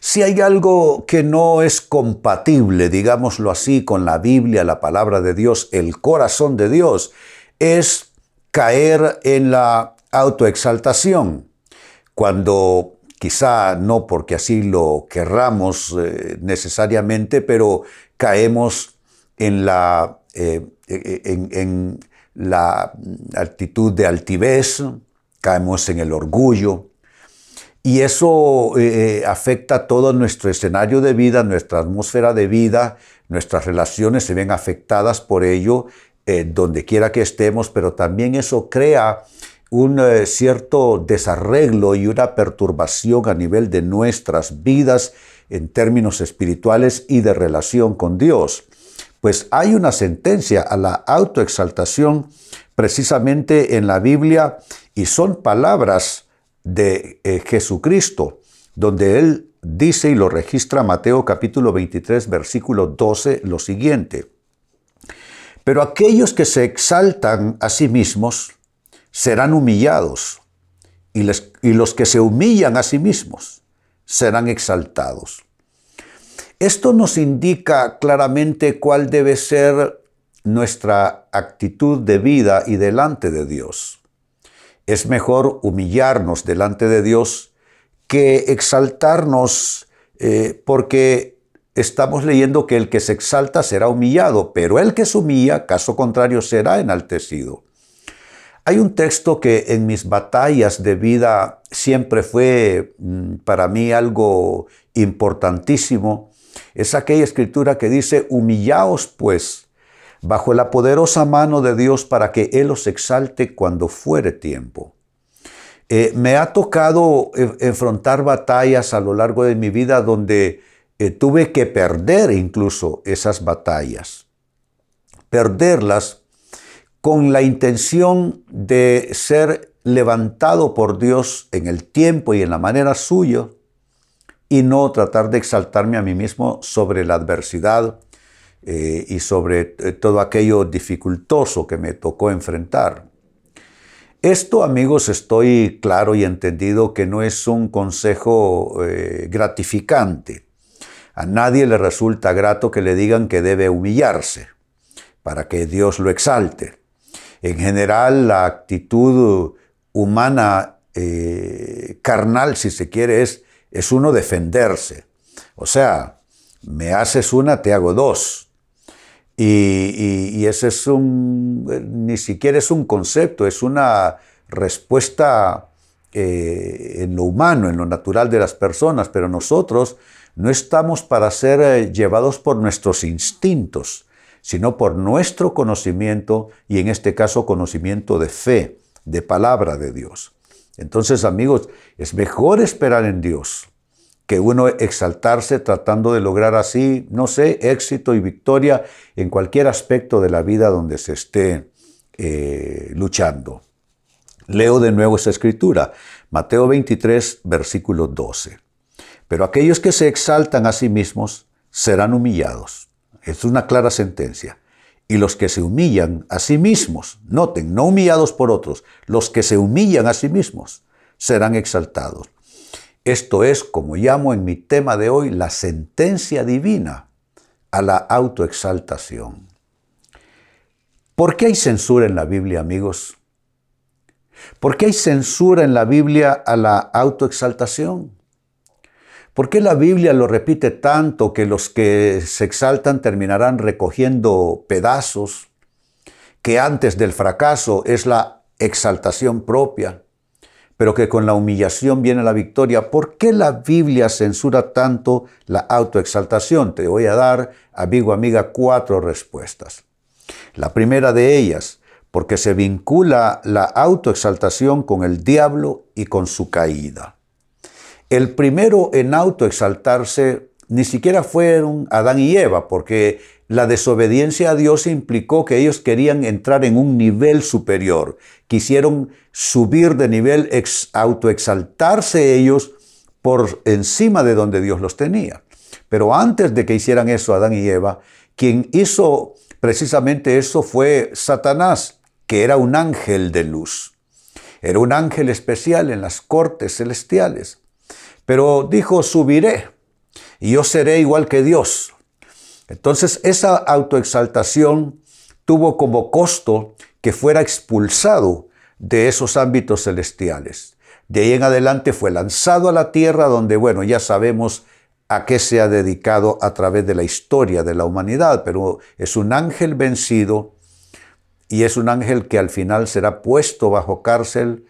Si hay algo que no es compatible, digámoslo así, con la Biblia, la palabra de Dios, el corazón de Dios, es caer en la autoexaltación. Cuando quizá no porque así lo querramos eh, necesariamente, pero caemos en la, eh, en la actitud de altivez, caemos en el orgullo, y eso eh, eh, afecta todo nuestro escenario de vida, nuestra atmósfera de vida, nuestras relaciones se ven afectadas por ello, eh, donde quiera que estemos, pero también eso crea un cierto desarreglo y una perturbación a nivel de nuestras vidas en términos espirituales y de relación con Dios. Pues hay una sentencia a la autoexaltación precisamente en la Biblia y son palabras de eh, Jesucristo, donde él dice y lo registra Mateo capítulo 23 versículo 12 lo siguiente. Pero aquellos que se exaltan a sí mismos serán humillados y, y los que se humillan a sí mismos serán exaltados. Esto nos indica claramente cuál debe ser nuestra actitud de vida y delante de Dios. Es mejor humillarnos delante de Dios que exaltarnos eh, porque estamos leyendo que el que se exalta será humillado, pero el que se humilla, caso contrario, será enaltecido. Hay un texto que en mis batallas de vida siempre fue mm, para mí algo importantísimo. Es aquella escritura que dice, humillaos pues bajo la poderosa mano de Dios para que Él os exalte cuando fuere tiempo. Eh, me ha tocado enfrentar batallas a lo largo de mi vida donde eh, tuve que perder incluso esas batallas. Perderlas con la intención de ser levantado por Dios en el tiempo y en la manera suya y no tratar de exaltarme a mí mismo sobre la adversidad eh, y sobre eh, todo aquello dificultoso que me tocó enfrentar. Esto, amigos, estoy claro y entendido que no es un consejo eh, gratificante. A nadie le resulta grato que le digan que debe humillarse para que Dios lo exalte. En general, la actitud humana carnal, si se quiere, es, es uno defenderse. O sea, me haces una, te hago dos. Y, ese es un, ni siquiera es un concepto, es una respuesta eh, en lo humano, en lo natural de las personas, pero nosotros no estamos para ser eh, llevados por nuestros instintos, sino por nuestro conocimiento y en este caso conocimiento de fe, de palabra de Dios. Entonces amigos, es mejor esperar en Dios que uno exaltarse tratando de lograr así, no sé, éxito y victoria en cualquier aspecto de la vida donde se esté eh, luchando. Leo de nuevo esa escritura, Mateo 23, versículo 12. Pero aquellos que se exaltan a sí mismos serán humillados. Es una clara sentencia. Y los que se humillan a sí mismos, noten, no humillados por otros, los que se humillan a sí mismos serán exaltados. Esto es, como llamo en mi tema de hoy, la sentencia divina a la autoexaltación. ¿Por qué hay censura en la Biblia, amigos? ¿Por qué hay censura en la Biblia a la autoexaltación? ¿Por qué la Biblia lo repite tanto que los que se exaltan terminarán recogiendo pedazos? Que antes del fracaso es la exaltación propia pero que con la humillación viene la victoria. ¿Por qué la Biblia censura tanto la autoexaltación? Te voy a dar, amigo, amiga, cuatro respuestas. La primera de ellas, porque se vincula la autoexaltación con el diablo y con su caída. El primero en autoexaltarse ni siquiera fueron Adán y Eva, porque la desobediencia a Dios implicó que ellos querían entrar en un nivel superior, quisieron subir de nivel, autoexaltarse ellos por encima de donde Dios los tenía. Pero antes de que hicieran eso Adán y Eva, quien hizo precisamente eso fue Satanás, que era un ángel de luz. Era un ángel especial en las cortes celestiales. Pero dijo, subiré y yo seré igual que Dios. Entonces esa autoexaltación tuvo como costo que fuera expulsado de esos ámbitos celestiales. De ahí en adelante fue lanzado a la tierra donde, bueno, ya sabemos a qué se ha dedicado a través de la historia de la humanidad, pero es un ángel vencido y es un ángel que al final será puesto bajo cárcel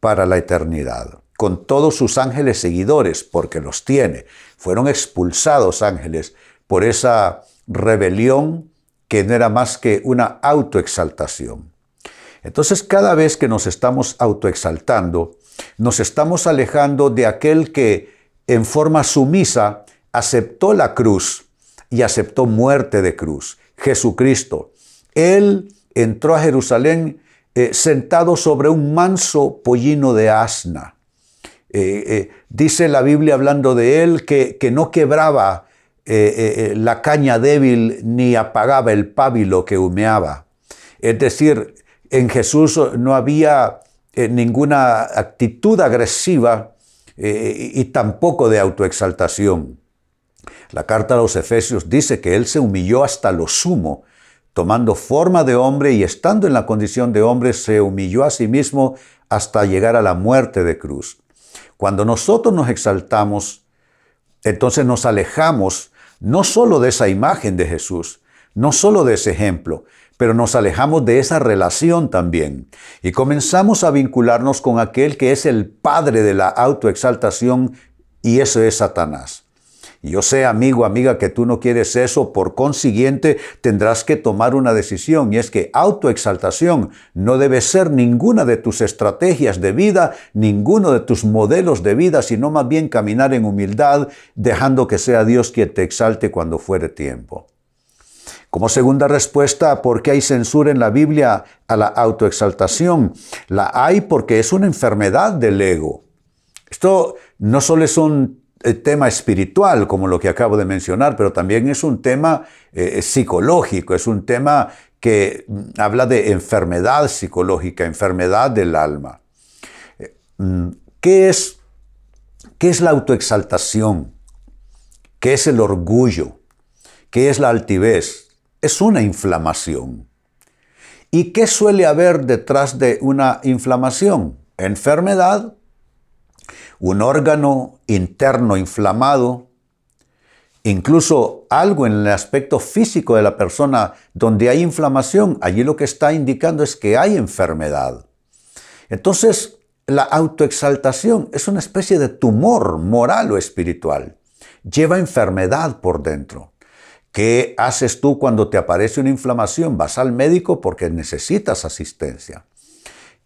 para la eternidad, con todos sus ángeles seguidores, porque los tiene. Fueron expulsados ángeles por esa rebelión que no era más que una autoexaltación. Entonces cada vez que nos estamos autoexaltando, nos estamos alejando de aquel que en forma sumisa aceptó la cruz y aceptó muerte de cruz, Jesucristo. Él entró a Jerusalén eh, sentado sobre un manso pollino de asna. Eh, eh, dice la Biblia hablando de él que, que no quebraba la caña débil ni apagaba el pábilo que humeaba. Es decir, en Jesús no había ninguna actitud agresiva y tampoco de autoexaltación. La carta a los Efesios dice que Él se humilló hasta lo sumo tomando forma de hombre y estando en la condición de hombre, se humilló a sí mismo hasta llegar a la muerte de cruz. Cuando nosotros nos exaltamos, entonces nos alejamos no solo de esa imagen de Jesús, no solo de ese ejemplo, pero nos alejamos de esa relación también y comenzamos a vincularnos con aquel que es el padre de la autoexaltación y eso es Satanás. Yo sé, amigo, amiga, que tú no quieres eso, por consiguiente tendrás que tomar una decisión y es que autoexaltación no debe ser ninguna de tus estrategias de vida, ninguno de tus modelos de vida, sino más bien caminar en humildad, dejando que sea Dios quien te exalte cuando fuere tiempo. Como segunda respuesta, ¿por qué hay censura en la Biblia a la autoexaltación? La hay porque es una enfermedad del ego. Esto no solo es un tema espiritual, como lo que acabo de mencionar, pero también es un tema eh, psicológico, es un tema que mm, habla de enfermedad psicológica, enfermedad del alma. Eh, mm, ¿Qué es, qué es la autoexaltación? ¿Qué es el orgullo? ¿Qué es la altivez? Es una inflamación. ¿Y qué suele haber detrás de una inflamación? Enfermedad un órgano interno inflamado, incluso algo en el aspecto físico de la persona donde hay inflamación, allí lo que está indicando es que hay enfermedad. Entonces, la autoexaltación es una especie de tumor moral o espiritual. Lleva enfermedad por dentro. ¿Qué haces tú cuando te aparece una inflamación? Vas al médico porque necesitas asistencia.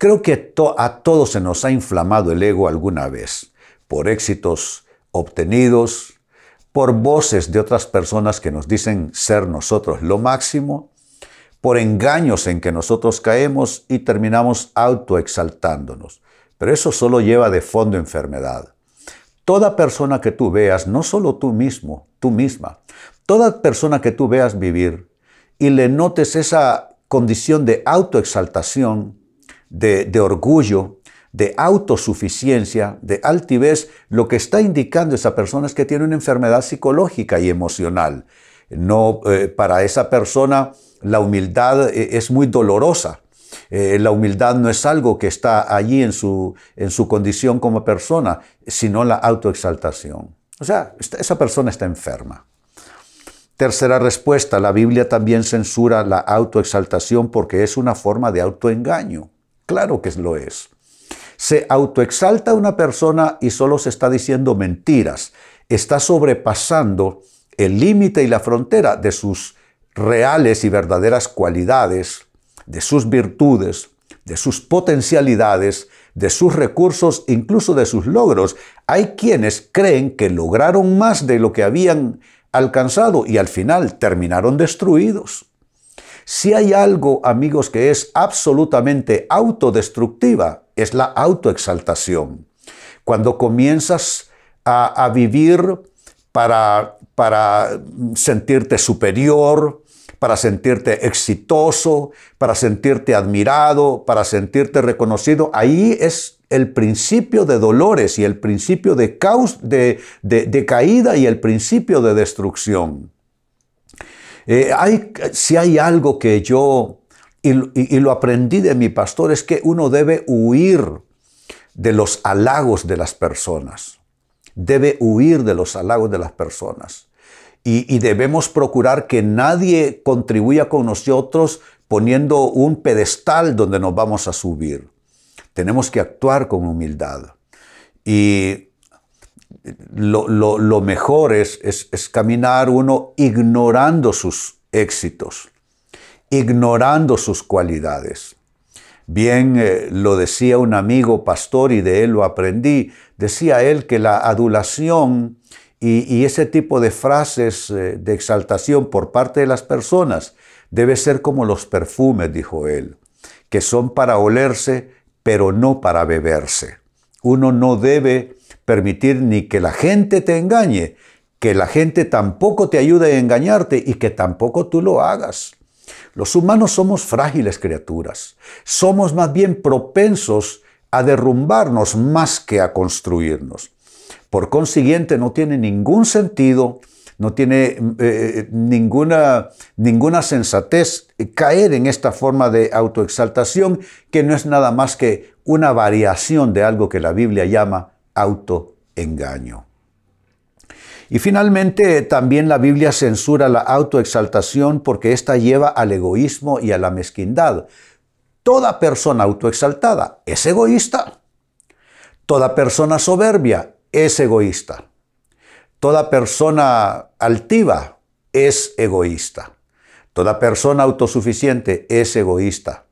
Creo que a todos se nos ha inflamado el ego alguna vez, por éxitos obtenidos, por voces de otras personas que nos dicen ser nosotros lo máximo, por engaños en que nosotros caemos y terminamos autoexaltándonos. Pero eso solo lleva de fondo enfermedad. Toda persona que tú veas, no solo tú mismo, tú misma, toda persona que tú veas vivir y le notes esa condición de autoexaltación, de, orgullo, de autosuficiencia, de altivez, lo que está indicando esa persona es que tiene una enfermedad psicológica y emocional. No, eh, para esa persona la humildad eh, es muy dolorosa. Eh, la humildad no es algo que está allí en su, en su condición como persona, sino la autoexaltación. O sea, esa persona está enferma. Tercera respuesta, la Biblia también censura la autoexaltación porque es una forma de autoengaño. Claro que lo es. Se autoexalta una persona y solo se está diciendo mentiras. Está sobrepasando el límite y la frontera de sus reales y verdaderas cualidades, de sus virtudes, de sus potencialidades, de sus recursos, incluso de sus logros. Hay quienes creen que lograron más de lo que habían alcanzado y al final terminaron destruidos. Si hay algo, amigos, que es absolutamente autodestructiva, es la autoexaltación. Cuando comienzas a, vivir para, para sentirte superior, para sentirte exitoso, para sentirte admirado, para sentirte reconocido. Ahí es el principio de dolores y el principio de, caos, de, caída y el principio de destrucción. Eh, si hay algo que yo, y, y lo aprendí de mi pastor, es que uno debe huir de los halagos de las personas. Debe huir de los halagos de las personas y, debemos procurar que nadie contribuya con nosotros poniendo un pedestal donde nos vamos a subir. Tenemos que actuar con humildad. Y lo, mejor es, es, caminar uno ignorando sus éxitos, ignorando sus cualidades. Bien eh, lo decía un amigo pastor y de él lo aprendí. Decía él que la adulación y, ese tipo de frases eh, de exaltación por parte de las personas debe ser como los perfumes, dijo él, que son para olerse, pero no para beberse. Uno no debe permitir ni que la gente te engañe, que la gente tampoco te ayude a engañarte y que tampoco tú lo hagas. Los humanos somos frágiles criaturas. Somos más bien propensos a derrumbarnos más que a construirnos. Por consiguiente, no tiene ningún sentido, no tiene eh, ninguna, ninguna sensatez caer en esta forma de autoexaltación que no es nada más que una variación de algo que la Biblia llama autoengaño. Y finalmente, también la Biblia censura la autoexaltación porque ésta lleva al egoísmo y a la mezquindad. Toda persona autoexaltada es egoísta. Toda persona soberbia es egoísta. Toda persona altiva es egoísta. Toda persona autosuficiente es egoísta.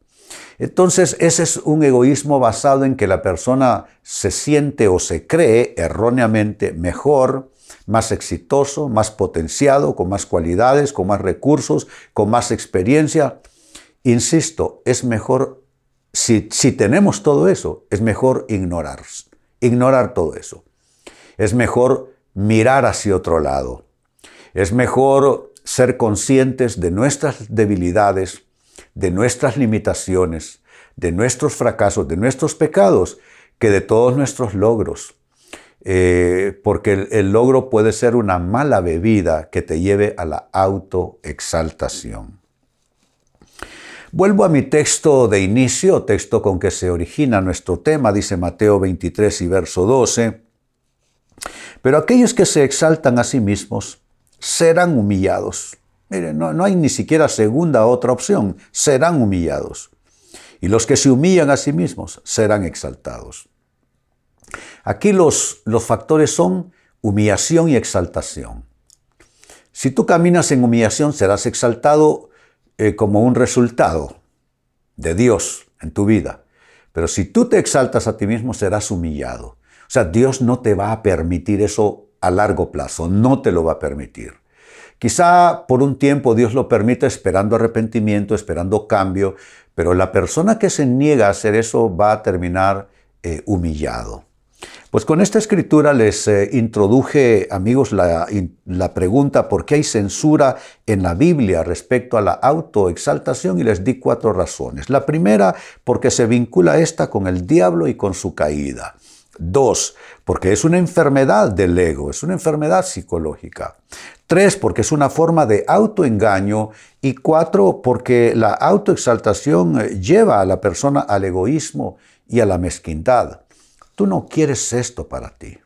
Entonces, ese es un egoísmo basado en que la persona se siente o se cree erróneamente mejor, más exitoso, más potenciado, con más cualidades, con más recursos, con más experiencia. Insisto, es mejor, si, si tenemos todo eso, es mejor ignorar, ignorar todo eso. Es mejor mirar hacia otro lado. Es mejor ser conscientes de nuestras debilidades, de nuestras limitaciones, de nuestros fracasos, de nuestros pecados, que de todos nuestros logros. Eh, porque el, el, logro puede ser una mala bebida que te lleve a la autoexaltación. Vuelvo a mi texto de inicio, texto con que se origina nuestro tema, dice Mateo 23 y verso 12. Pero aquellos que se exaltan a sí mismos serán humillados. Miren, no, hay ni siquiera segunda otra opción, serán humillados. Y los que se humillan a sí mismos serán exaltados. Aquí los, los factores son humillación y exaltación. Si tú caminas en humillación, serás exaltado eh, como un resultado de Dios en tu vida. Pero si tú te exaltas a ti mismo, serás humillado. O sea, Dios no te va a permitir eso a largo plazo, no te lo va a permitir. Quizá por un tiempo Dios lo permita esperando arrepentimiento, esperando cambio, pero la persona que se niega a hacer eso va a terminar eh, humillado. Pues con esta escritura les eh, introduje, amigos, la, la, pregunta por qué hay censura en la Biblia respecto a la autoexaltación y les di cuatro razones. La primera, porque se vincula esta con el diablo y con su caída. Dos, porque es una enfermedad del ego, es una enfermedad psicológica. Tres, porque es una forma de autoengaño. Y cuatro, porque la autoexaltación eh, lleva a la persona al egoísmo y a la mezquindad. Tú no quieres esto para ti.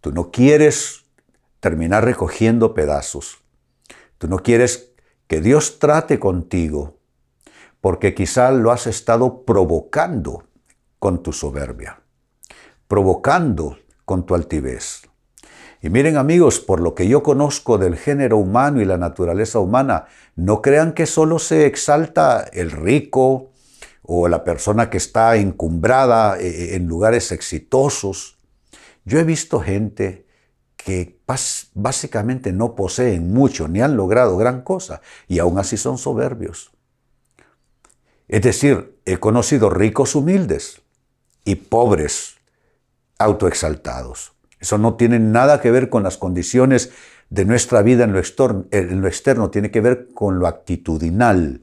Tú no quieres terminar recogiendo pedazos. Tú no quieres que Dios trate contigo, porque quizá lo has estado provocando con tu soberbia provocando con tu altivez. Y miren amigos, por lo que yo conozco del género humano y la naturaleza humana, no crean que solo se exalta el rico o la persona que está encumbrada eh, en lugares exitosos. Yo he visto gente que básicamente no poseen mucho ni han logrado gran cosa y aún así son soberbios. Es decir, he conocido ricos humildes y pobres autoexaltados. Eso no tiene nada que ver con las condiciones de nuestra vida en lo, externo, tiene que ver con lo actitudinal,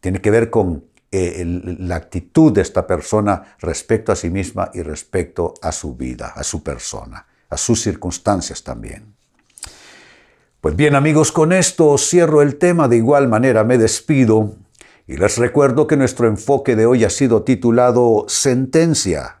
tiene que ver con eh, la actitud de esta persona respecto a sí misma y respecto a su vida, a su persona, a sus circunstancias también. Pues bien amigos, con esto cierro el tema, de igual manera me despido y les recuerdo que nuestro enfoque de hoy ha sido titulado Sentencia